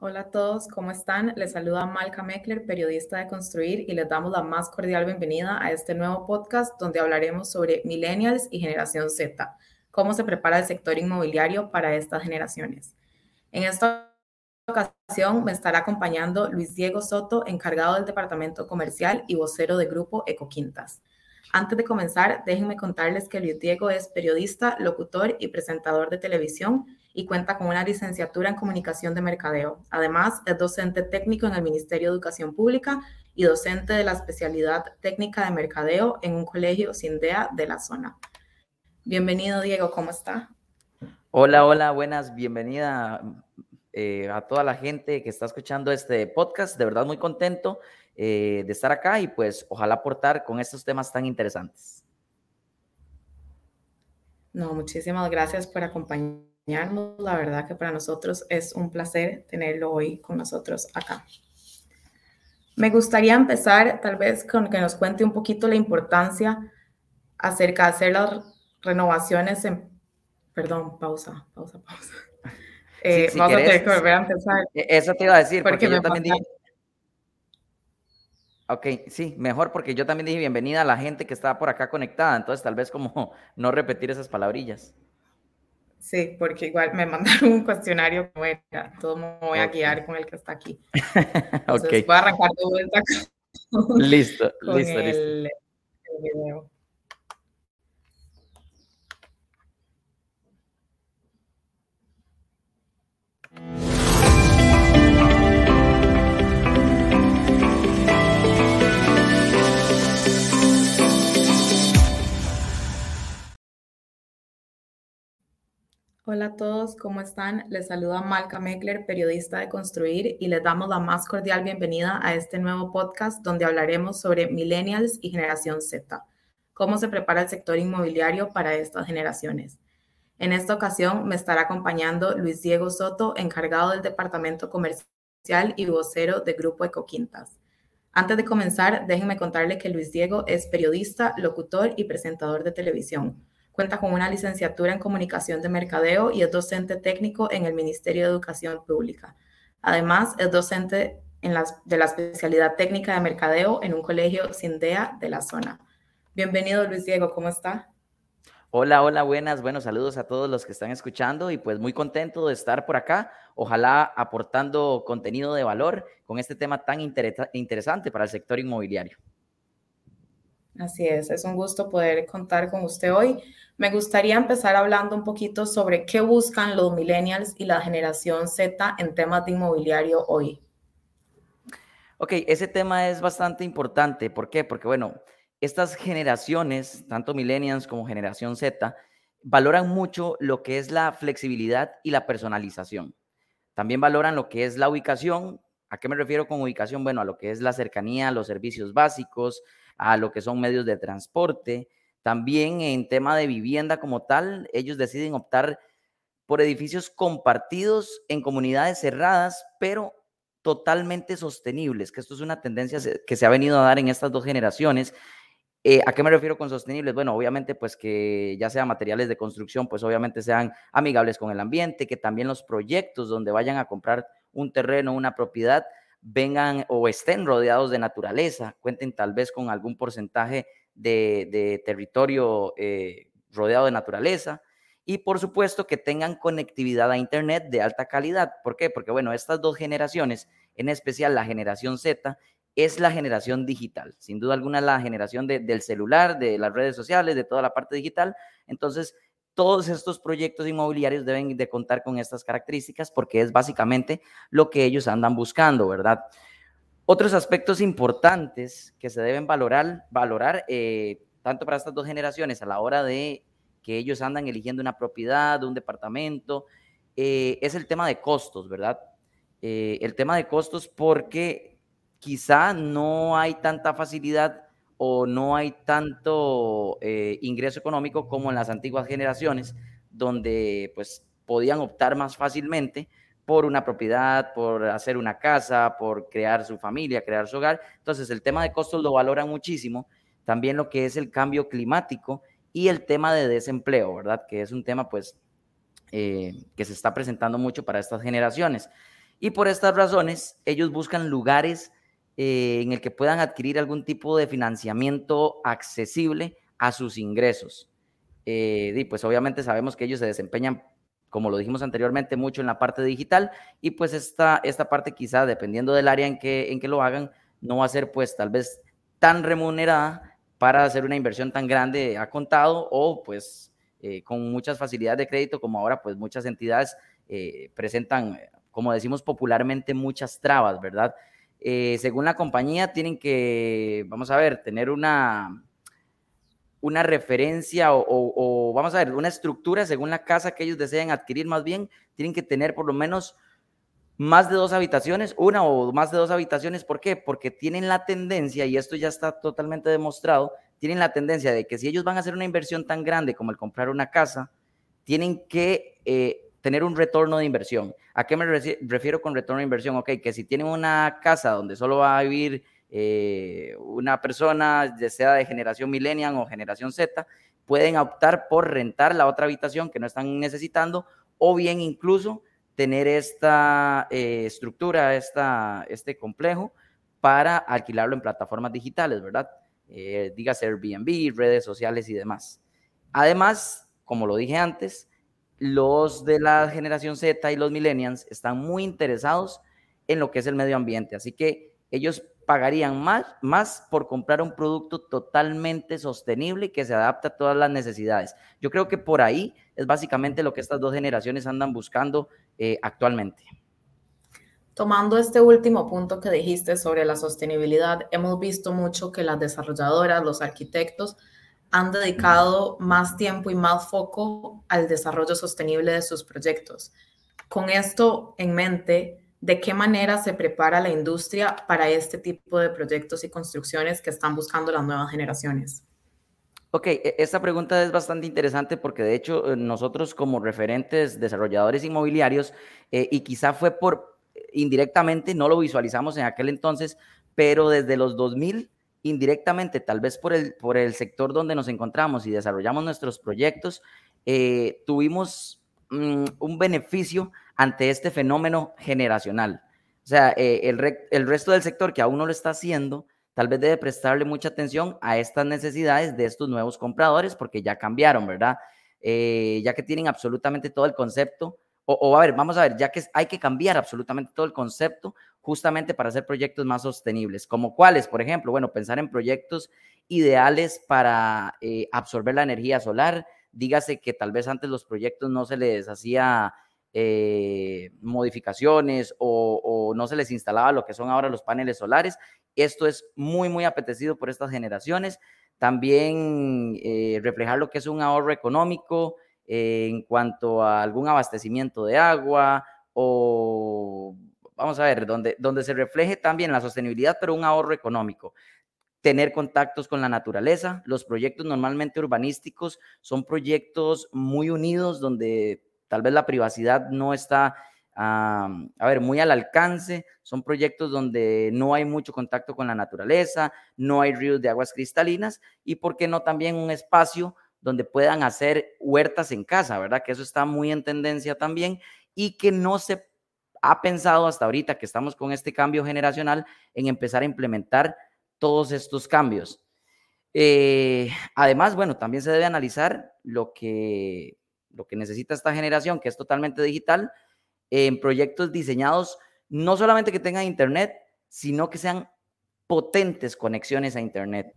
Hola a todos, ¿cómo están? Les saluda Malca Meckler, periodista de Construir, y les damos la más cordial bienvenida a este nuevo podcast donde hablaremos sobre millennials y generación Z, cómo se prepara el sector inmobiliario para estas generaciones. En esta ocasión me estará acompañando Luis Diego Soto, encargado del departamento comercial y vocero de grupo Ecoquintas. Antes de comenzar, déjenme contarles que Luis Diego es periodista, locutor y presentador de televisión y cuenta con una licenciatura en comunicación de mercadeo. Además, es docente técnico en el Ministerio de Educación Pública y docente de la especialidad técnica de mercadeo en un colegio SINDEA de la zona. Bienvenido, Diego, ¿cómo está? Hola, hola, buenas, bienvenida eh, a toda la gente que está escuchando este podcast. De verdad, muy contento eh, de estar acá y pues ojalá aportar con estos temas tan interesantes. No, muchísimas gracias por acompañarnos la verdad que para nosotros es un placer tenerlo hoy con nosotros acá. Me gustaría empezar tal vez con que nos cuente un poquito la importancia acerca de hacer las renovaciones en... Perdón, pausa, pausa, pausa. Eh, vamos a tener que volver a empezar. E-, eso te iba a decir, porque, yo también dije... Ok, sí, mejor porque yo también dije bienvenida a la gente que está por acá conectada, entonces tal vez como no repetir esas palabrillas. Sí, porque igual me mandaron un cuestionario como era, todo me voy a guiar con el que está aquí. Entonces voy a arrancar de vuelta listo, listo, listo. El video. Hola a todos, ¿cómo están? Les saluda Malca Meckler, periodista de Construir, y les damos la más cordial bienvenida a este nuevo podcast donde hablaremos sobre millennials y generación Z, cómo se prepara el sector inmobiliario para estas generaciones. En esta ocasión me estará acompañando Luis Diego Soto, encargado del departamento comercial y vocero de Grupo Ecoquintas. Antes de comenzar, déjenme contarle que Luis Diego es periodista, locutor y presentador de televisión Cuenta con una licenciatura en comunicación de mercadeo y es docente técnico en el Ministerio de Educación Pública. Además, es docente en de la especialidad técnica de mercadeo en un colegio SINDEA de la zona. Bienvenido, Luis Diego, ¿cómo está? Hola, hola, buenas, buenos saludos a todos los que están escuchando y pues muy contento de estar por acá, ojalá aportando contenido de valor con este tema tan interesante para el sector inmobiliario. Así es, es un gusto poder contar con usted hoy. Me gustaría empezar hablando un poquito sobre qué buscan los millennials y la generación Z en temas de inmobiliario hoy. Ok, ese tema es bastante importante. ¿Por qué? Porque, bueno, estas generaciones, tanto millennials como generación Z, valoran mucho lo que es la flexibilidad y la personalización. También valoran lo que es la ubicación. ¿A qué me refiero con ubicación? Bueno, a lo que es la cercanía los servicios básicos, a lo que son medios de transporte. También en tema de vivienda como tal, ellos deciden optar por edificios compartidos en comunidades cerradas, pero totalmente sostenibles, que esto es una tendencia que se ha venido a dar en estas dos generaciones. Eh, ¿A qué me refiero con sostenibles? Bueno, obviamente, pues que ya sean materiales de construcción, pues obviamente sean amigables con el ambiente, que también los proyectos donde vayan a comprar un terreno, una propiedad, vengan o estén rodeados de naturaleza, cuenten tal vez con algún porcentaje de, territorio eh, rodeado de naturaleza y por supuesto que tengan conectividad a Internet de alta calidad. ¿Por qué? Porque bueno, estas dos generaciones, en especial la generación Z, es la generación digital. Sin duda alguna la generación del celular, de las redes sociales, de toda la parte digital. Entonces, todos estos proyectos inmobiliarios deben de contar con estas características porque es básicamente lo que ellos andan buscando, ¿verdad? Otros aspectos importantes que se deben valorar, valorar eh, tanto para estas dos generaciones a la hora de que ellos andan eligiendo una propiedad, un departamento, eh, es el tema de costos, ¿verdad? Eh, el tema de costos porque quizá no hay tanta facilidad o no hay tanto eh, ingreso económico como en las antiguas generaciones, donde pues podían optar más fácilmente por una propiedad, por hacer una casa, por crear su familia, crear su hogar. Entonces el tema de costos lo valoran muchísimo, también lo que es el cambio climático y el tema de desempleo, ¿verdad? Que es un tema pues eh, que se está presentando mucho para estas generaciones. Y por estas razones, ellos buscan lugares eh, en el que puedan adquirir algún tipo de financiamiento accesible a sus ingresos. Eh, y pues obviamente sabemos que ellos se desempeñan, como lo dijimos anteriormente, mucho en la parte digital y pues esta, esta parte quizá, dependiendo del área en que, en que lo hagan, no va a ser pues tal vez tan remunerada para hacer una inversión tan grande a contado o pues eh, con muchas facilidades de crédito como ahora pues muchas entidades presentan como decimos popularmente, muchas trabas, ¿verdad? Eh, según la compañía, tienen que, vamos a ver, tener una, una referencia o, vamos a ver, una estructura según la casa que ellos deseen adquirir más bien, tienen que tener por lo menos más de dos habitaciones, una o más de dos habitaciones. ¿Por qué? Porque tienen la tendencia, y esto ya está totalmente demostrado, tienen la tendencia de que si ellos van a hacer una inversión tan grande como el comprar una casa, tienen que eh, tener un retorno de inversión. ¿A qué me refiero con retorno de inversión? Ok, que si tienen una casa donde solo va a vivir eh, una persona, ya sea de generación millennial o generación Z, pueden optar por rentar la otra habitación que no están necesitando o bien incluso tener esta eh, estructura, esta, este complejo para alquilarlo en plataformas digitales, ¿verdad? Eh, dígase Airbnb, redes sociales y demás. Además, como lo dije antes, los de la generación Z y los millennials están muy interesados en lo que es el medio ambiente, así que ellos pagarían más, más por comprar un producto totalmente sostenible que se adapte a todas las necesidades. Yo creo que por ahí es básicamente lo que estas dos generaciones andan buscando eh, actualmente. Tomando este último punto que dijiste sobre la sostenibilidad, hemos visto mucho que las desarrolladoras, los arquitectos, han dedicado más tiempo y más foco al desarrollo sostenible de sus proyectos. Con esto en mente, ¿de qué manera se prepara la industria para este tipo de proyectos y construcciones que están buscando las nuevas generaciones? Ok, e, esta pregunta es bastante interesante porque de hecho eh, nosotros como referentes desarrolladores inmobiliarios, eh, y quizá fue por indirectamente, no lo visualizamos en aquel entonces, pero desde los 2000 indirectamente, tal vez por el, por el sector donde nos encontramos y desarrollamos nuestros proyectos, eh, tuvimos mm, un beneficio ante este fenómeno generacional. O sea, eh, el, el resto del sector que aún no lo está haciendo, tal vez debe prestarle mucha atención a estas necesidades de estos nuevos compradores porque ya cambiaron, ¿verdad? Eh, ya que tienen absolutamente todo el concepto o, a ver, vamos a ver, ya que hay que cambiar absolutamente todo el concepto justamente para hacer proyectos más sostenibles, como cuáles, por ejemplo, bueno, pensar en proyectos ideales para eh, absorber la energía solar. Dígase que tal vez antes los proyectos no se les hacía eh, modificaciones o, no se les instalaba lo que son ahora los paneles solares. Esto es muy, muy apetecido por estas generaciones. También eh, reflejar lo que es un ahorro económico, en cuanto a algún abastecimiento de agua o, vamos a ver, donde, donde se refleje también la sostenibilidad, pero un ahorro económico. Tener contactos con la naturaleza. Los proyectos normalmente urbanísticos son proyectos muy unidos donde tal vez la privacidad no está a ver, muy al alcance. Son proyectos donde no hay mucho contacto con la naturaleza, no hay ríos de aguas cristalinas y, ¿por qué no también un espacio donde puedan hacer huertas en casa, ¿verdad? Que eso está muy en tendencia también y que no se ha pensado hasta ahorita que estamos con este cambio generacional en empezar a implementar todos estos cambios. Eh, además, bueno, también se debe analizar lo que, lo que necesita esta generación, que es totalmente digital, en proyectos diseñados no solamente que tengan internet, sino que sean potentes conexiones a internet.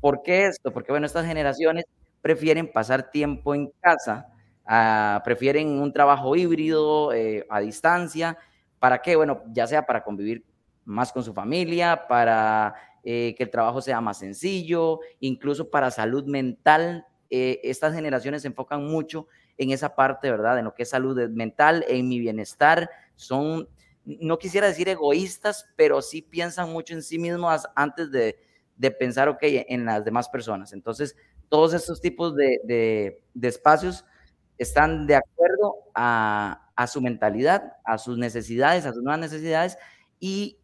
¿Por qué esto? Porque, bueno, estas generaciones prefieren pasar tiempo en casa, ah, prefieren un trabajo híbrido eh, a distancia. ¿Para qué? Bueno, ya sea para convivir más con su familia, para eh, que el trabajo sea más sencillo, incluso para salud mental. Eh, estas generaciones se enfocan mucho en esa parte, ¿verdad? En lo que es salud mental, en mi bienestar. Son, no quisiera decir egoístas, pero sí piensan mucho en sí mismos antes de, de pensar, ok, en las demás personas. Entonces, todos estos tipos de, espacios están de acuerdo a, su mentalidad, a sus necesidades, a sus nuevas necesidades y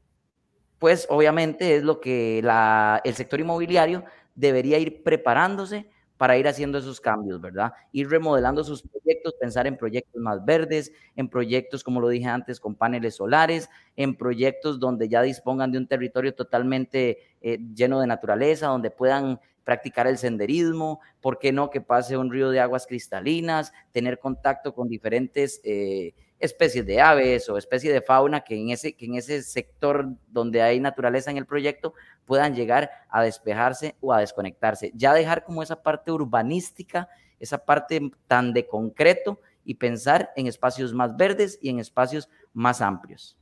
pues obviamente es lo que el sector inmobiliario debería ir preparándose para ir haciendo esos cambios, ¿verdad? Ir remodelando sus proyectos, pensar en proyectos más verdes, en proyectos, como lo dije antes, con paneles solares, en proyectos donde ya dispongan de un territorio totalmente eh, lleno de naturaleza, donde puedan practicar el senderismo, ¿por qué no que pase un río de aguas cristalinas, tener contacto con diferentes eh, especies de aves o especies de fauna que en, ese, que en ese sector donde hay naturaleza en el proyecto puedan llegar a despejarse o a desconectarse. Ya dejar como esa parte urbanística, esa parte tan de concreto y pensar en espacios más verdes y en espacios más amplios.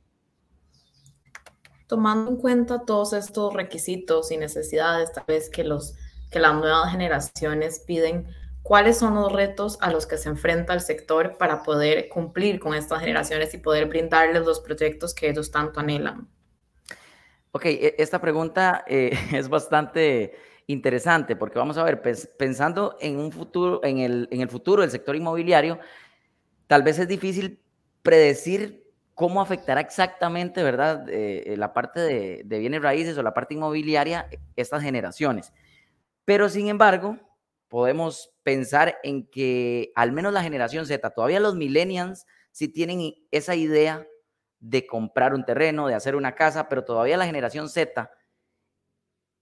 Tomando en cuenta todos estos requisitos y necesidades, tal vez que los que las nuevas generaciones piden, ¿cuáles son los retos a los que se enfrenta el sector para poder cumplir con estas generaciones y poder brindarles los proyectos que ellos tanto anhelan? Ok, e, esta pregunta eh, es bastante interesante porque vamos a ver, pensando en un futuro, en el, en el futuro del sector inmobiliario, tal vez es difícil predecir cómo afectará exactamente, ¿verdad?, eh, eh, la parte de, de, bienes raíces o la parte inmobiliaria estas generaciones. Pero sin embargo, podemos pensar en que al menos la generación Z, todavía los millennials sí tienen esa idea de comprar un terreno, de hacer una casa, pero todavía la generación Z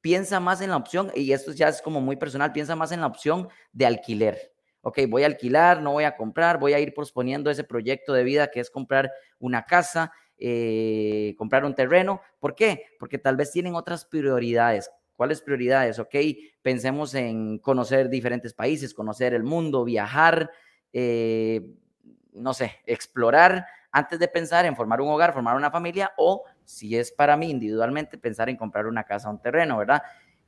piensa más en la opción, y esto ya es como muy personal, piensa más en la opción de alquiler. Ok, voy a alquilar, no voy a comprar, voy a ir posponiendo ese proyecto de vida que es comprar una casa, eh, comprar un terreno. ¿Por qué? Porque tal vez tienen otras prioridades. ¿Cuáles prioridades? Ok, pensemos en conocer diferentes países, conocer el mundo, viajar, eh, no sé, explorar antes de pensar en formar un hogar, formar una familia o, si es para mí individualmente, pensar en comprar una casa o un terreno, ¿verdad?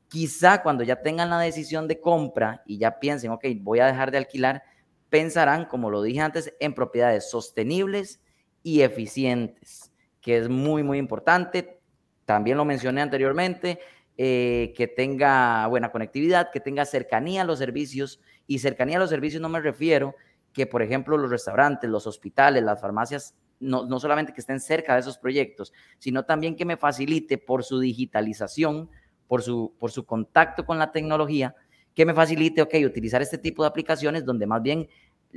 Quizá cuando ya tengan la decisión de compra y ya piensen, ok, voy a dejar de alquilar, pensarán, como lo dije antes, en propiedades sostenibles y eficientes, que es muy, muy importante. También lo mencioné anteriormente, eh, que tenga buena conectividad, que tenga cercanía a los servicios. Y cercanía a los servicios no me refiero que, por ejemplo, los restaurantes, los hospitales, las farmacias, no, no solamente que estén cerca de esos proyectos, sino también que me facilite por su digitalización, por su, por su contacto con la tecnología, que me facilite, ok, utilizar este tipo de aplicaciones donde más bien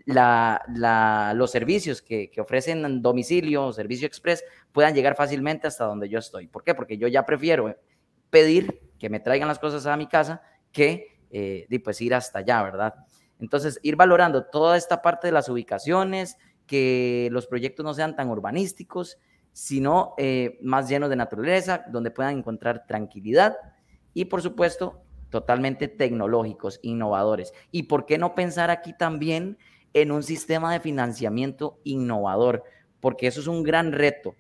la, la, los servicios que, que, ofrecen domicilio o servicio express puedan llegar fácilmente hasta donde yo estoy. ¿Por qué? Porque yo ya prefiero pedir que me traigan las cosas a mi casa que eh, pues ir hasta allá, ¿verdad? Entonces, ir valorando toda esta parte de las ubicaciones, que los proyectos no sean tan urbanísticos, sino eh, más llenos de naturaleza, donde puedan encontrar tranquilidad y, por supuesto, totalmente tecnológicos, innovadores. ¿Y por qué no pensar aquí también en un sistema de financiamiento innovador? Porque eso es un gran reto.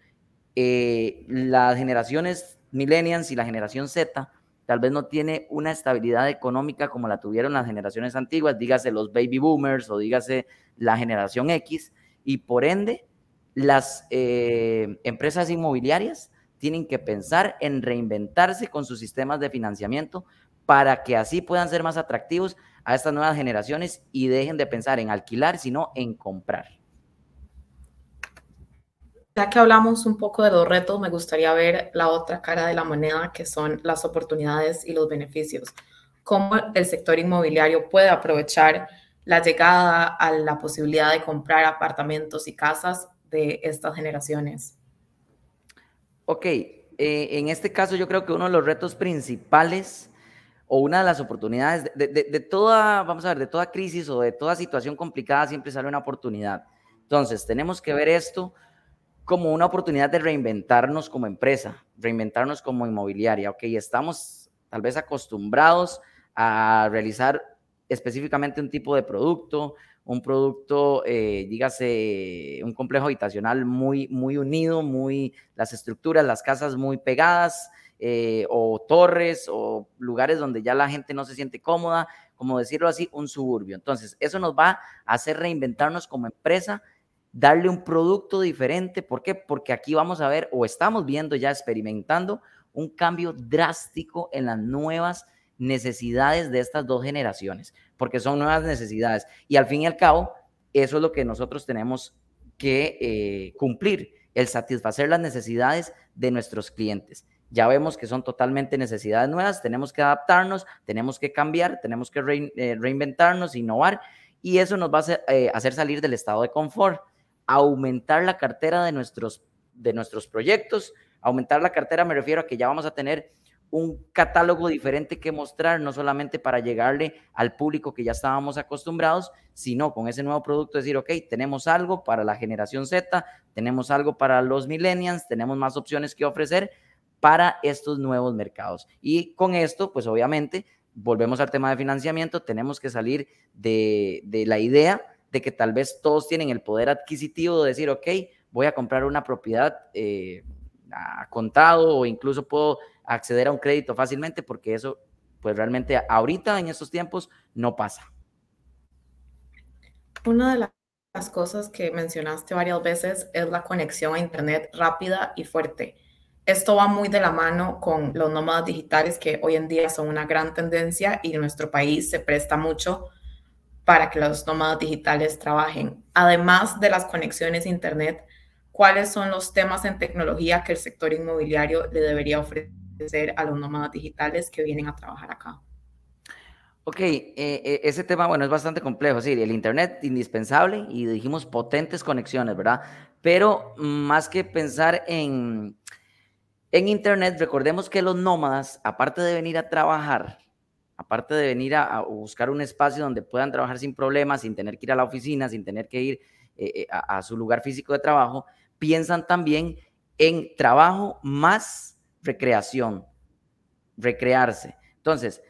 Eh, las generaciones millennials y la generación Z tal vez no tiene una estabilidad económica como la tuvieron las generaciones antiguas, dígase los baby boomers o dígase la generación X, y por ende las eh, empresas inmobiliarias tienen que pensar en reinventarse con sus sistemas de financiamiento para que así puedan ser más atractivos a estas nuevas generaciones y dejen de pensar en alquilar, sino en comprar. Ya que hablamos un poco de los retos, me gustaría ver la otra cara de la moneda, que son las oportunidades y los beneficios. ¿Cómo el sector inmobiliario puede aprovechar la llegada a la posibilidad de comprar apartamentos y casas de estas generaciones? Ok, eh, en este caso yo creo que uno de los retos principales o una de las oportunidades de, de, toda, vamos a ver, de toda crisis o de toda situación complicada siempre sale una oportunidad. Entonces, tenemos que ver esto como una oportunidad de reinventarnos como empresa, reinventarnos como inmobiliaria. Ok, estamos tal vez acostumbrados a realizar específicamente un tipo de producto, un producto, eh, dígase, un complejo habitacional muy, muy unido, muy, las estructuras, las casas muy pegadas, eh, o torres, o lugares donde ya la gente no se siente cómoda, como decirlo así, un suburbio. Entonces, eso nos va a hacer reinventarnos como empresa darle un producto diferente. ¿Por qué? Porque aquí vamos a ver o estamos viendo ya experimentando un cambio drástico en las nuevas necesidades de estas dos generaciones, porque son nuevas necesidades. Y al fin y al cabo, eso es lo que nosotros tenemos que eh, cumplir, el satisfacer las necesidades de nuestros clientes. ya vemos que son totalmente necesidades nuevas, tenemos que adaptarnos, tenemos que cambiar, tenemos que eh, reinventarnos, innovar y eso nos va a eh, hacer, salir del estado de confort, aumentar la cartera de nuestros, de nuestros proyectos, aumentar la cartera me refiero a que ya vamos a tener un catálogo diferente que mostrar, no solamente para llegarle al público que ya estábamos acostumbrados, sino con ese nuevo producto decir, ok, tenemos algo para la generación Z, tenemos algo para los millennials, tenemos más opciones que ofrecer para estos nuevos mercados. Y con esto, pues obviamente, volvemos al tema de financiamiento, tenemos que salir de, la idea de que tal vez todos tienen el poder adquisitivo de decir, ok, voy a comprar una propiedad eh, a contado o incluso puedo acceder a un crédito fácilmente porque eso pues realmente ahorita en estos tiempos no pasa. Una de las cosas que mencionaste varias veces es la conexión a Internet rápida y fuerte. Esto va muy de la mano con los nómadas digitales que hoy en día son una gran tendencia y nuestro país se presta mucho para que los nómadas digitales trabajen. Además de las conexiones Internet, ¿cuáles son los temas en tecnología que el sector inmobiliario le debería ofrecer? a los nómadas digitales que vienen a trabajar acá. Ok, eh, eh, ese tema, bueno, es bastante complejo, sí, el Internet indispensable y dijimos potentes conexiones, ¿verdad? Pero más que pensar en, en Internet, recordemos que los nómadas, aparte de venir a trabajar, aparte de venir a, buscar un espacio donde puedan trabajar sin problemas, sin tener que ir a la oficina, sin tener que ir eh, a su lugar físico de trabajo, piensan también en trabajo más recreación, recrearse. Entonces,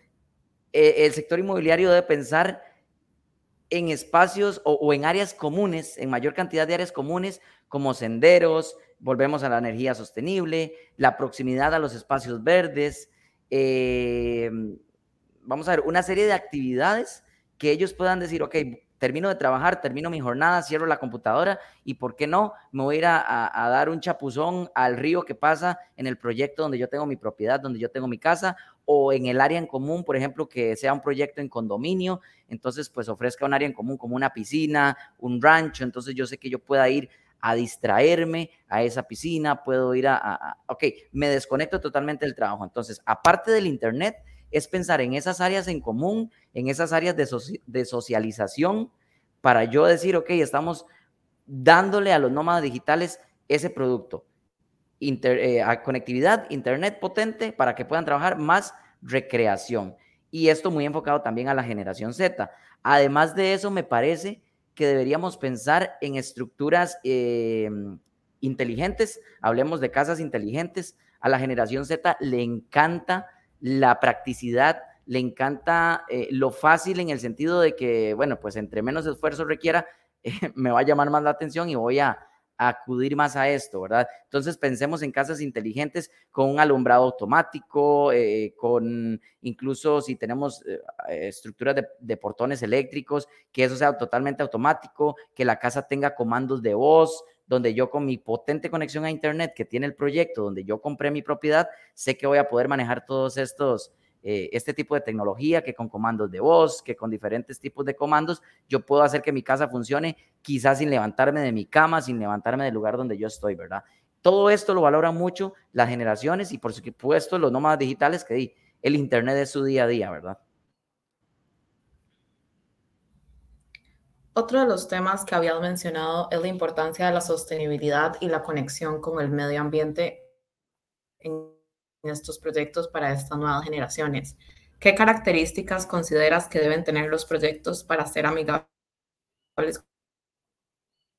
e, el sector inmobiliario debe pensar en espacios o, en áreas comunes, en mayor cantidad de áreas comunes, como senderos, volvemos a la energía sostenible, la proximidad a los espacios verdes, eh, vamos a ver, una serie de actividades que ellos puedan decir, ok, termino de trabajar, termino mi jornada, cierro la computadora y, ¿por qué no? Me voy a ir a, dar un chapuzón al río que pasa en el proyecto donde yo tengo mi propiedad, donde yo tengo mi casa o en el área en común, por ejemplo, que sea un proyecto en condominio, entonces pues ofrezca un área en común como una piscina, un rancho, entonces yo sé que yo pueda ir a distraerme a esa piscina, puedo ir a, a ok, me desconecto totalmente del trabajo. Entonces, aparte del Internet, es pensar en esas áreas en común, en esas áreas de, socialización, para yo decir, ok, estamos dándole a los nómadas digitales ese producto. Eh, conectividad, internet potente para que puedan trabajar más recreación. Y esto muy enfocado también a la generación Z. Además de eso, me parece que deberíamos pensar en estructuras em, inteligentes. Hablemos de casas inteligentes. A la generación Z le encanta la practicidad, le encanta eh, lo fácil en el sentido de que, bueno, pues entre menos esfuerzo requiera, me va a llamar más la atención y voy a, acudir más a esto, ¿verdad? Entonces pensemos en casas inteligentes con un alumbrado automático, eh, con incluso si tenemos eh, estructuras de, portones eléctricos, que eso sea totalmente automático, que la casa tenga comandos de voz, donde yo con mi potente conexión a Internet que tiene el proyecto, donde yo compré mi propiedad, sé que voy a poder manejar todos estos, eh, este tipo de tecnología, que con comandos de voz, que con diferentes tipos de comandos, yo puedo hacer que mi casa funcione quizás sin levantarme de mi cama, sin levantarme del lugar donde yo estoy, ¿verdad? Todo esto lo valoran mucho las generaciones y por supuesto los nómadas digitales que el Internet es su día a día, ¿verdad? Otro de los temas que habías mencionado es la importancia de la sostenibilidad y la conexión con el medio ambiente en estos proyectos para estas nuevas generaciones. ¿Qué características consideras que deben tener los proyectos para ser amigables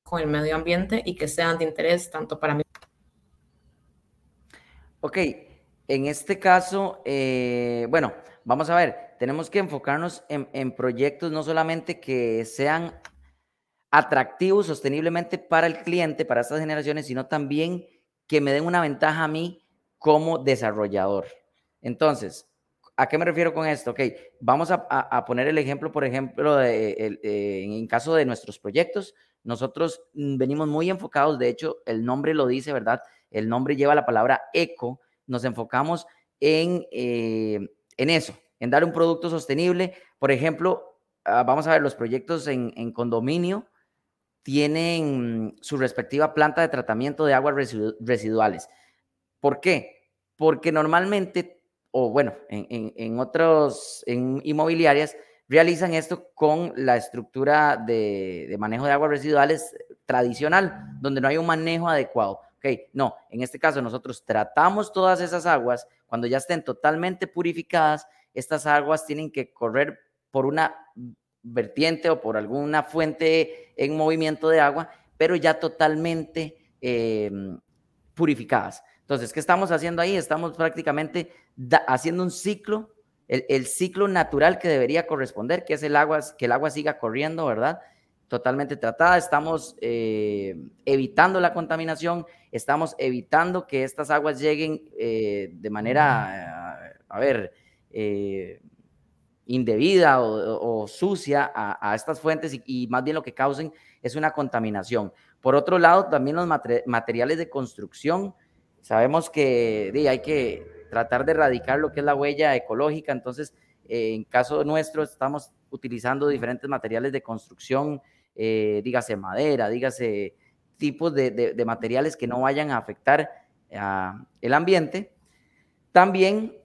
con el medio ambiente y que sean de interés tanto para mí? Ok, en este caso, eh, bueno, vamos a ver, tenemos que enfocarnos en, en, proyectos no solamente que sean atractivo sosteniblemente para el cliente, para estas generaciones, sino también que me den una ventaja a mí como desarrollador. Entonces, ¿a qué me refiero con esto? Ok, vamos a, poner el ejemplo, por ejemplo, de, eh, en caso de nuestros proyectos, nosotros venimos muy enfocados, de hecho, el nombre lo dice, ¿verdad? El nombre lleva la palabra eco, nos enfocamos en, eh, en eso, en dar un producto sostenible. Por ejemplo, ah, vamos a ver los proyectos en, en condominio, tienen su respectiva planta de tratamiento de aguas residuales. ¿Por qué? porque normalmente, o bueno, en, otros, en inmobiliarias, realizan esto con la estructura de, de, manejo de aguas residuales tradicional, donde no hay un manejo adecuado. Ok, no, en este caso nosotros tratamos todas esas aguas, cuando ya estén totalmente purificadas, estas aguas tienen que correr por una vertiente o por alguna fuente en movimiento de agua, pero ya totalmente em, purificadas. Entonces, ¿qué estamos haciendo ahí? Estamos prácticamente haciendo un ciclo, el, ciclo natural que debería corresponder, que es el agua, que el agua siga corriendo, ¿verdad? Totalmente tratada. Estamos eh, evitando la contaminación, estamos evitando que estas aguas lleguen eh, de manera, a ver, eh, indebida o, sucia a, estas fuentes y, más bien lo que causen es una contaminación. Por otro lado, también los materiales de construcción. Sabemos que hay que tratar de erradicar lo que es la huella ecológica, entonces eh, en caso nuestro estamos utilizando diferentes materiales de construcción, eh, dígase madera, dígase tipos de, materiales que no vayan a afectar el ambiente. También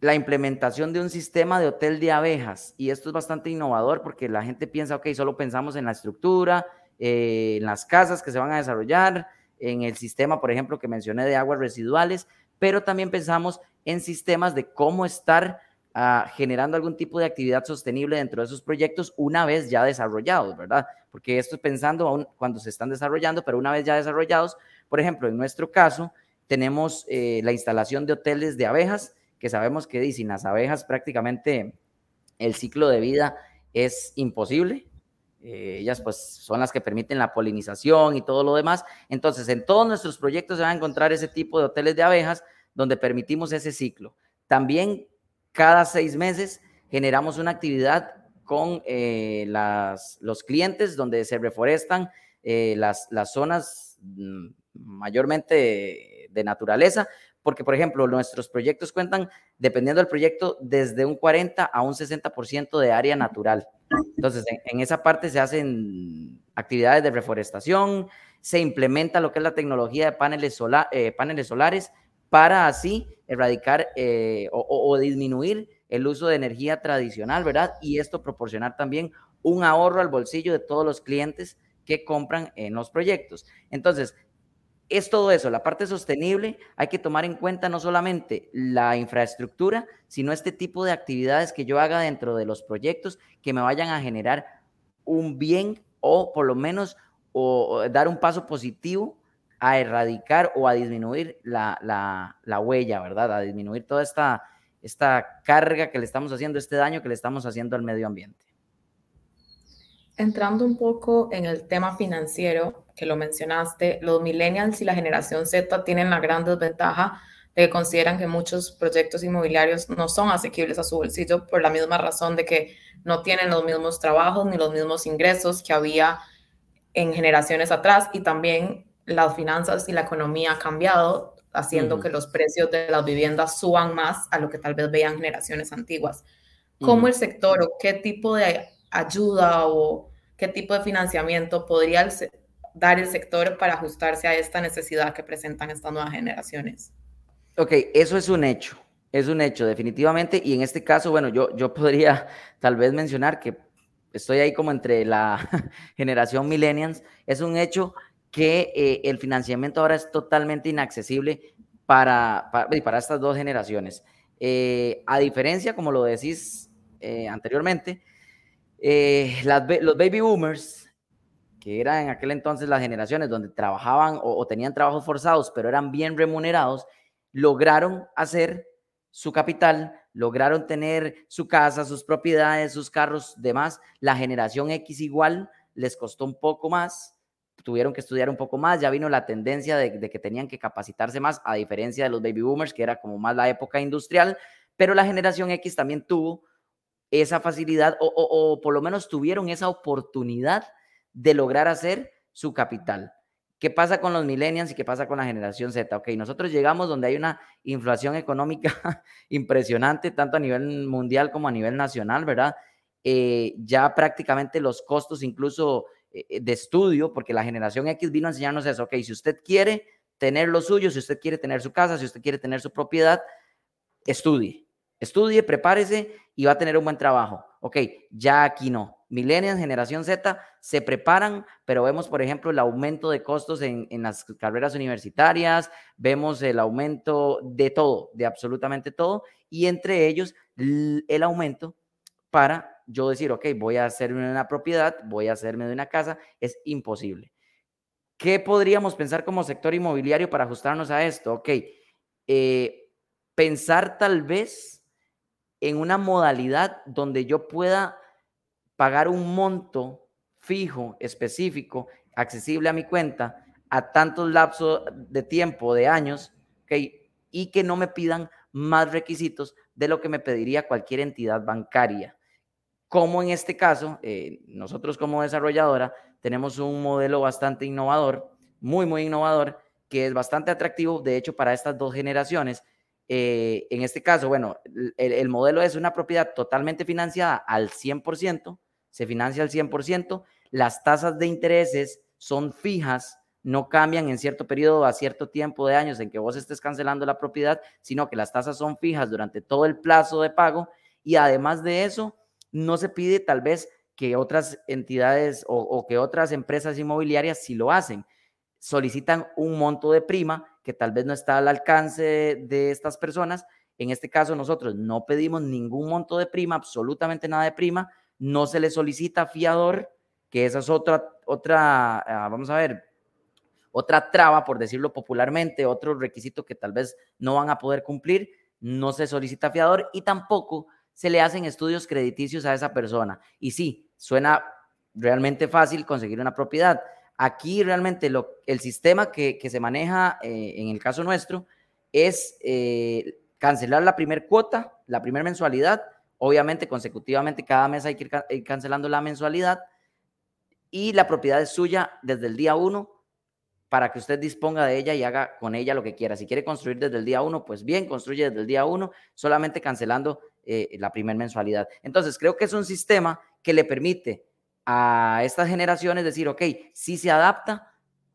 la implementación de un sistema de hotel de abejas. Y esto es bastante innovador porque la gente piensa, ok, solo pensamos en la estructura, eh, en las casas que se van a desarrollar, en el sistema, por ejemplo, que mencioné de aguas residuales, pero también pensamos en sistemas de cómo estar ah, generando algún tipo de actividad sostenible dentro de esos proyectos una vez ya desarrollados, ¿verdad? Porque esto es pensando aún cuando se están desarrollando, pero una vez ya desarrollados, por ejemplo, en nuestro caso, tenemos eh, la instalación de hoteles de abejas, que sabemos que sin las abejas prácticamente el ciclo de vida es imposible. Eh, ellas pues son las que permiten la polinización y todo lo demás. Entonces, en todos nuestros proyectos se van a encontrar ese tipo de hoteles de abejas donde permitimos ese ciclo. También cada seis meses generamos una actividad con eh, las, los clientes donde se reforestan eh, las, las zonas mm, mayormente de naturaleza porque, por ejemplo, nuestros proyectos cuentan, dependiendo del proyecto, desde un 40 a un 60% de área natural. Entonces, en, esa parte se hacen actividades de reforestación, se implementa lo que es la tecnología de paneles, eh, solares para así erradicar eh, o, disminuir el uso de energía tradicional, ¿verdad? Y esto proporcionar también un ahorro al bolsillo de todos los clientes que compran en los proyectos. Entonces, es todo eso, la parte sostenible, hay que tomar en cuenta no solamente la infraestructura, sino este tipo de actividades que yo haga dentro de los proyectos que me vayan a generar un bien o por lo menos o, dar un paso positivo a erradicar o a disminuir la, huella, ¿verdad? A disminuir toda esta, esta carga que le estamos haciendo, este daño que le estamos haciendo al medio ambiente. Entrando un poco en el tema financiero, que lo mencionaste, los millennials y la generación Z tienen la gran desventaja de que consideran que muchos proyectos inmobiliarios no son asequibles a su bolsillo por la misma razón de que no tienen los mismos trabajos ni los mismos ingresos que había en generaciones atrás y también las finanzas y la economía ha cambiado, haciendo que los precios de las viviendas suban más a lo que tal vez veían generaciones antiguas. ¿Cómo el sector o qué tipo de ayuda o qué tipo de financiamiento podría dar el sector para ajustarse a esta necesidad que presentan estas nuevas generaciones? Ok, eso es un hecho, es un hecho definitivamente y en este caso, bueno, yo, yo podría tal vez mencionar que estoy ahí como entre la generación millennials, es un hecho que eh, el financiamiento ahora es totalmente inaccesible para, para, estas dos generaciones. Eh, a diferencia, como lo decís eh, anteriormente, eh, los baby boomers, que eran en aquel entonces las generaciones donde trabajaban o, tenían trabajos forzados, pero eran bien remunerados, lograron hacer su capital, lograron tener su casa, sus propiedades, sus carros, demás. La generación X igual les costó un poco más, tuvieron que estudiar un poco más, ya vino la tendencia de, de, que tenían que capacitarse más, a diferencia de los baby boomers, que era como más la época industrial, pero la generación X también tuvo esa facilidad o, por lo menos tuvieron esa oportunidad de lograr hacer su capital. ¿Qué pasa con los millennials y qué pasa con la generación Z? Ok, nosotros llegamos donde hay una inflación económica impresionante, tanto a nivel mundial como a nivel nacional, ¿verdad? Eh, ya prácticamente los costos incluso eh, de estudio, porque la generación X vino a enseñarnos eso, ok, si usted quiere tener lo suyo, si usted quiere tener su casa, si usted quiere tener su propiedad, estudie. Estudie, prepárese y va a tener un buen trabajo. Ok, ya aquí no. Millennials, generación Z, se preparan, pero vemos, por ejemplo, el aumento de costos en, en, las carreras universitarias, vemos el aumento de todo, de absolutamente todo, y entre ellos el aumento para yo decir, ok, voy a hacerme una propiedad, voy a hacerme de una casa, es imposible. ¿Qué podríamos pensar como sector inmobiliario para ajustarnos a esto? Ok, eh, pensar tal vez en una modalidad donde yo pueda pagar un monto fijo, específico, accesible a mi cuenta, a tantos lapsos de tiempo, de años, okay, y que no me pidan más requisitos de lo que me pediría cualquier entidad bancaria. Como en este caso, eh, nosotros como desarrolladora tenemos un modelo bastante innovador, muy, muy innovador, que es bastante atractivo, de hecho, para estas dos generaciones. Eh, en este caso, bueno, el, modelo es una propiedad totalmente financiada al 100%, se financia al 100%, las tasas de intereses son fijas, no cambian en cierto periodo a cierto tiempo de años en que vos estés cancelando la propiedad, sino que las tasas son fijas durante todo el plazo de pago y además de eso, no se pide tal vez que otras entidades o, que otras empresas inmobiliarias sí lo hacen. Solicitan un monto de prima que tal vez no está al alcance de estas personas. En este caso, nosotros no pedimos ningún monto de prima, absolutamente nada de prima. No se le solicita fiador, que esa es otra, otra, ah, vamos a ver, otra traba, por decirlo popularmente, otro requisito que tal vez no van a poder cumplir. No se solicita fiador y tampoco se le hacen estudios crediticios a esa persona. Y sí, suena realmente fácil conseguir una propiedad. Aquí realmente lo, el sistema que, se maneja eh, en el caso nuestro es eh, cancelar la primera cuota, la primera mensualidad. Obviamente, consecutivamente, cada mes hay que ir, cancelando la mensualidad. Y la propiedad es suya desde el día uno para que usted disponga de ella y haga con ella lo que quiera. Si quiere construir desde el día uno, pues bien, construye desde el día uno, solamente cancelando eh, la primera mensualidad. Entonces, creo que es un sistema que le permite a estas generaciones decir, ok, si se adapta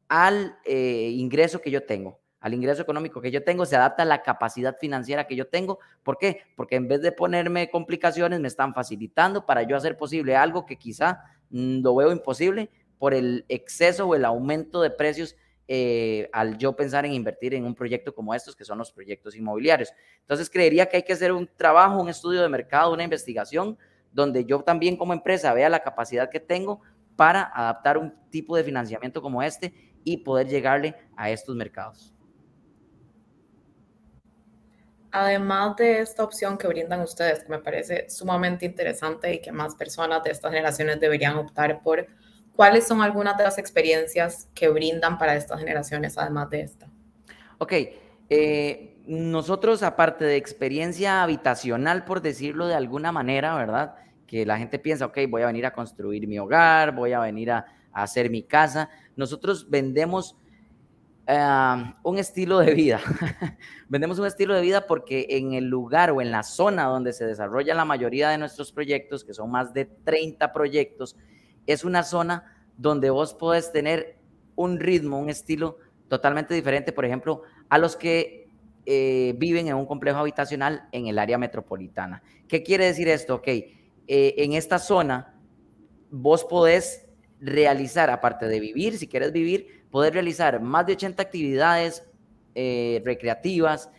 al eh, ingreso que yo tengo, al ingreso económico que yo tengo, se adapta a la capacidad financiera que yo tengo. ¿Por qué? Porque en vez de ponerme complicaciones, me están facilitando para yo hacer posible algo que quizá mm, lo veo imposible por el exceso o el aumento de precios eh, al yo pensar en invertir en un proyecto como estos, que son los proyectos inmobiliarios. Entonces, creería que hay que hacer un trabajo, un estudio de mercado, una investigación, donde yo también como empresa vea la capacidad que tengo para adaptar un tipo de financiamiento como este y poder llegarle a estos mercados. Además de esta opción que brindan ustedes, que me parece sumamente interesante y que más personas de estas generaciones deberían optar por, ¿cuáles son algunas de las experiencias que brindan para estas generaciones además de esta? Ok, eh, nosotros aparte de experiencia habitacional, por decirlo de alguna manera, ¿verdad? Que la gente piensa, ok, voy a venir a construir mi hogar, voy a venir a, hacer mi casa. Nosotros vendemos eh, un estilo de vida. vendemos un estilo de vida porque en el lugar o en la zona donde se desarrolla la mayoría de nuestros proyectos, que son más de 30 proyectos, es una zona donde vos podés tener un ritmo, un estilo totalmente diferente, por ejemplo, a los que eh, viven en un complejo habitacional en el área metropolitana. ¿Qué quiere decir esto? Ok, eh, en esta zona vos podés realizar, aparte de vivir, si quieres vivir, podés realizar más de 80 actividades eh, recreativas,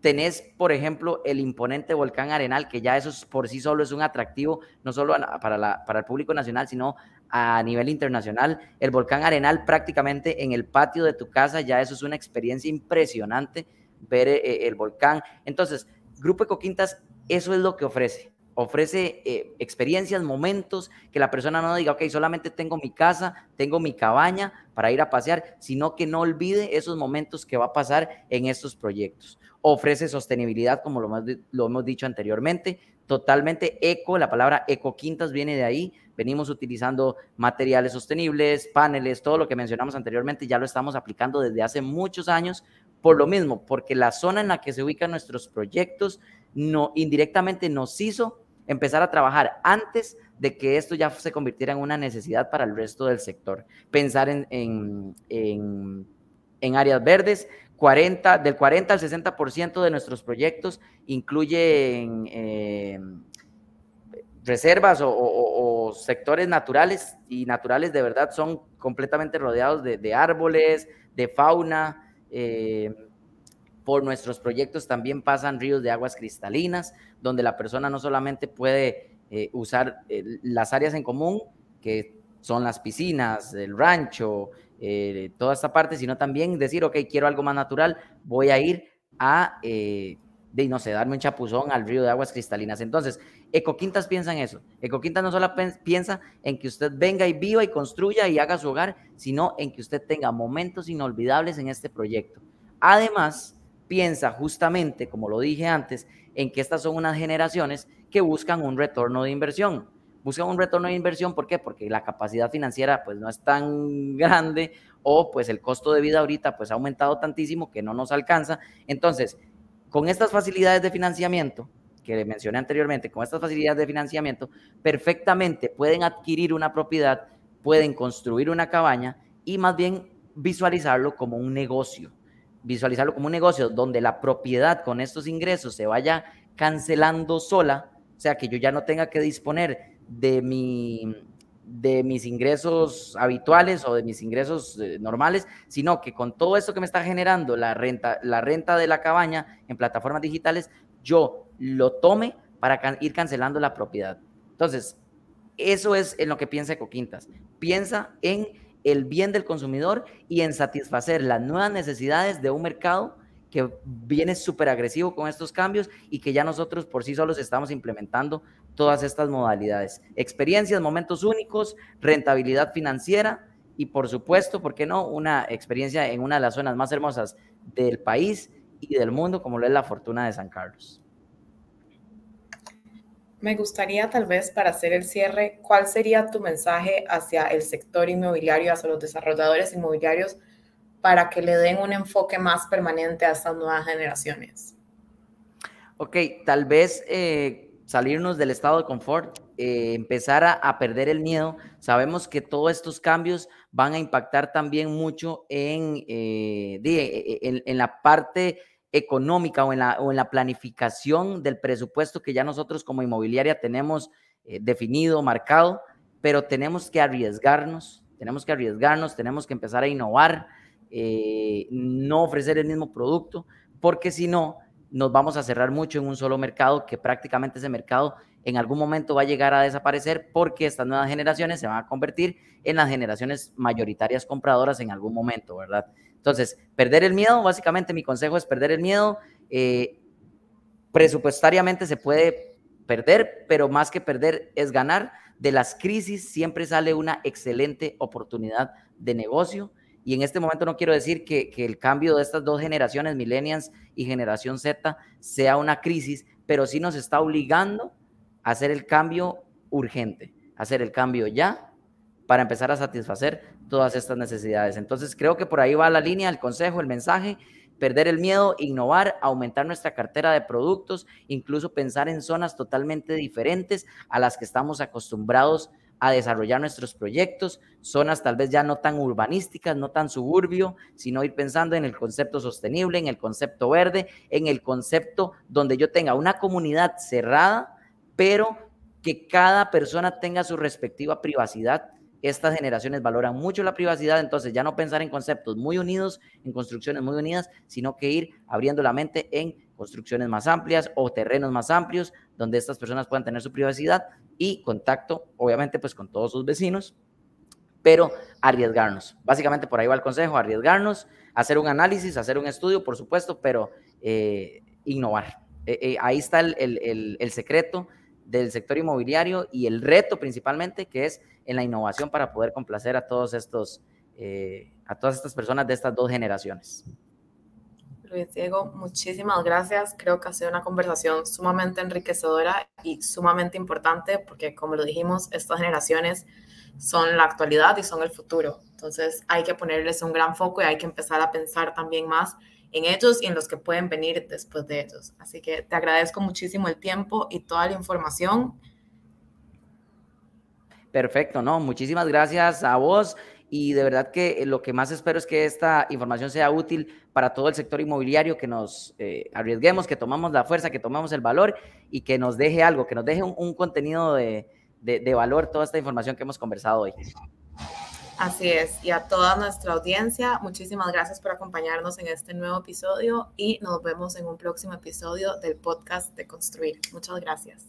tenés, por ejemplo, el imponente volcán Arenal, que ya eso por sí solo es un atractivo, no solo para, para el público nacional, sino a nivel internacional. El volcán Arenal prácticamente en el patio de tu casa, ya eso es una experiencia impresionante ver eh, el volcán. Entonces, Grupo Ecoquintas, eso es lo que ofrece. Ofrece eh, experiencias, momentos, que la persona no diga, ok, solamente tengo mi casa, tengo mi cabaña para ir a pasear, sino que no olvide esos momentos que va a pasar en estos proyectos. Ofrece sostenibilidad, como lo, lo hemos dicho anteriormente, totalmente eco, la palabra eco quintas viene de ahí, venimos utilizando materiales sostenibles, paneles, todo lo que mencionamos anteriormente, ya lo estamos aplicando desde hace muchos años, por lo mismo, porque la zona en la que se ubican nuestros proyectos no, indirectamente nos hizo empezar a trabajar antes de que esto ya se convirtiera en una necesidad para el resto del sector. Pensar en, en en áreas verdes. 40, del 40 al 60% de nuestros proyectos incluyen eh, reservas o, sectores naturales y naturales de verdad son completamente rodeados de, árboles, de fauna. Eh, por nuestros proyectos también pasan ríos de aguas cristalinas, donde la persona no solamente puede eh, usar las áreas en común, que son las piscinas, el rancho, eh, toda esta parte, sino también decir, ok, quiero algo más natural, voy a ir a, eh, de, no sé, darme un chapuzón al río de aguas cristalinas. Entonces, Ecoquintas piensa en eso. Ecoquintas no solo piensa en que usted venga y viva y construya y haga su hogar, sino en que usted tenga momentos inolvidables en este proyecto. Además, piensa justamente, como lo dije antes, en que estas son unas generaciones que buscan un retorno de inversión buscan un retorno de inversión, ¿por qué? Porque la capacidad financiera pues no es tan grande o pues el costo de vida ahorita pues ha aumentado tantísimo que no nos alcanza. Entonces, con estas facilidades de financiamiento que mencioné anteriormente, con estas facilidades de financiamiento, perfectamente pueden adquirir una propiedad, pueden construir una cabaña y más bien visualizarlo como un negocio, visualizarlo como un negocio donde la propiedad con estos ingresos se vaya cancelando sola, o sea, que yo ya no tenga que disponer de, mi, de mis ingresos habituales o de mis ingresos eh, normales, sino que con todo esto que me está generando la renta, la renta de la cabaña en plataformas digitales, yo lo tome para ir cancelando la propiedad. Entonces, eso es en lo que piensa Ecoquintas. Piensa en el bien del consumidor y en satisfacer las nuevas necesidades de un mercado que viene súper agresivo con estos cambios y que ya nosotros por sí solos estamos implementando todas estas modalidades. Experiencias, momentos únicos, rentabilidad financiera y por supuesto, ¿por qué no? Una experiencia en una de las zonas más hermosas del país y del mundo, como lo es la Fortuna de San Carlos. Me gustaría tal vez para hacer el cierre, ¿cuál sería tu mensaje hacia el sector inmobiliario, hacia los desarrolladores inmobiliarios? para que le den un enfoque más permanente a estas nuevas generaciones? Ok, tal vez eh, salirnos del estado de confort, eh, empezar a, perder el miedo. Sabemos que todos estos cambios van a impactar también mucho en, eh, en, la parte económica o en la, o en la planificación del presupuesto que ya nosotros como inmobiliaria tenemos definido, marcado, pero tenemos que arriesgarnos, tenemos que arriesgarnos, tenemos que empezar a innovar, eh, no ofrecer el mismo producto, porque si no, nos vamos a cerrar mucho en un solo mercado, que prácticamente ese mercado en algún momento va a llegar a desaparecer porque estas nuevas generaciones se van a convertir en las generaciones mayoritarias compradoras en algún momento, ¿verdad? Entonces, perder el miedo, básicamente mi consejo es perder el miedo. Eh, presupuestariamente se puede perder, pero más que perder es ganar. De las crisis siempre sale una excelente oportunidad de negocio y en este momento no quiero decir que, el cambio de estas dos generaciones, millennials y generación Z, sea una crisis, pero sí nos está obligando a hacer el cambio urgente, hacer el cambio ya para empezar a satisfacer todas estas necesidades. Entonces creo que por ahí va la línea, el consejo, el mensaje, perder el miedo, innovar, aumentar nuestra cartera de productos, incluso pensar en zonas totalmente diferentes a las que estamos acostumbrados a desarrollar nuestros proyectos, zonas tal vez ya no tan urbanísticas, no tan suburbio, sino ir pensando en el concepto sostenible, en el concepto verde, en el concepto donde yo tenga una comunidad cerrada, pero que cada persona tenga su respectiva privacidad. Estas generaciones valoran mucho la privacidad, entonces ya no pensar en conceptos muy unidos, en construcciones muy unidas, sino que ir abriendo la mente en construcciones más amplias o terrenos más amplios, donde estas personas puedan tener su privacidad y contacto, obviamente, pues con todos sus vecinos, pero arriesgarnos. Básicamente por ahí va el consejo, arriesgarnos, hacer un análisis, hacer un estudio, por supuesto, pero eh, innovar. Eh, eh, ahí está el, el, el, secreto del sector inmobiliario y el reto principalmente, que es en la innovación para poder complacer a todos estos, a todas estas personas de estas dos generaciones. Luis Diego, muchísimas gracias. Creo que ha sido una conversación sumamente enriquecedora y sumamente importante porque, como lo dijimos, estas generaciones son la actualidad y son el futuro. Entonces hay que ponerles un gran foco y hay que empezar a pensar también más en ellos y en los que pueden venir después de ellos. Así que te agradezco muchísimo el tiempo y toda la información. Perfecto, ¿no? Muchísimas gracias a vos y de verdad que lo que más espero es que esta información sea útil para todo el sector inmobiliario, que nos eh, arriesguemos, que tomamos la fuerza, que tomamos el valor y que nos deje algo, que nos deje un, contenido de, de valor toda esta información que hemos conversado hoy. Así es, y a toda nuestra audiencia, muchísimas gracias por acompañarnos en este nuevo episodio y nos vemos en un próximo episodio del podcast de Construir. Muchas gracias.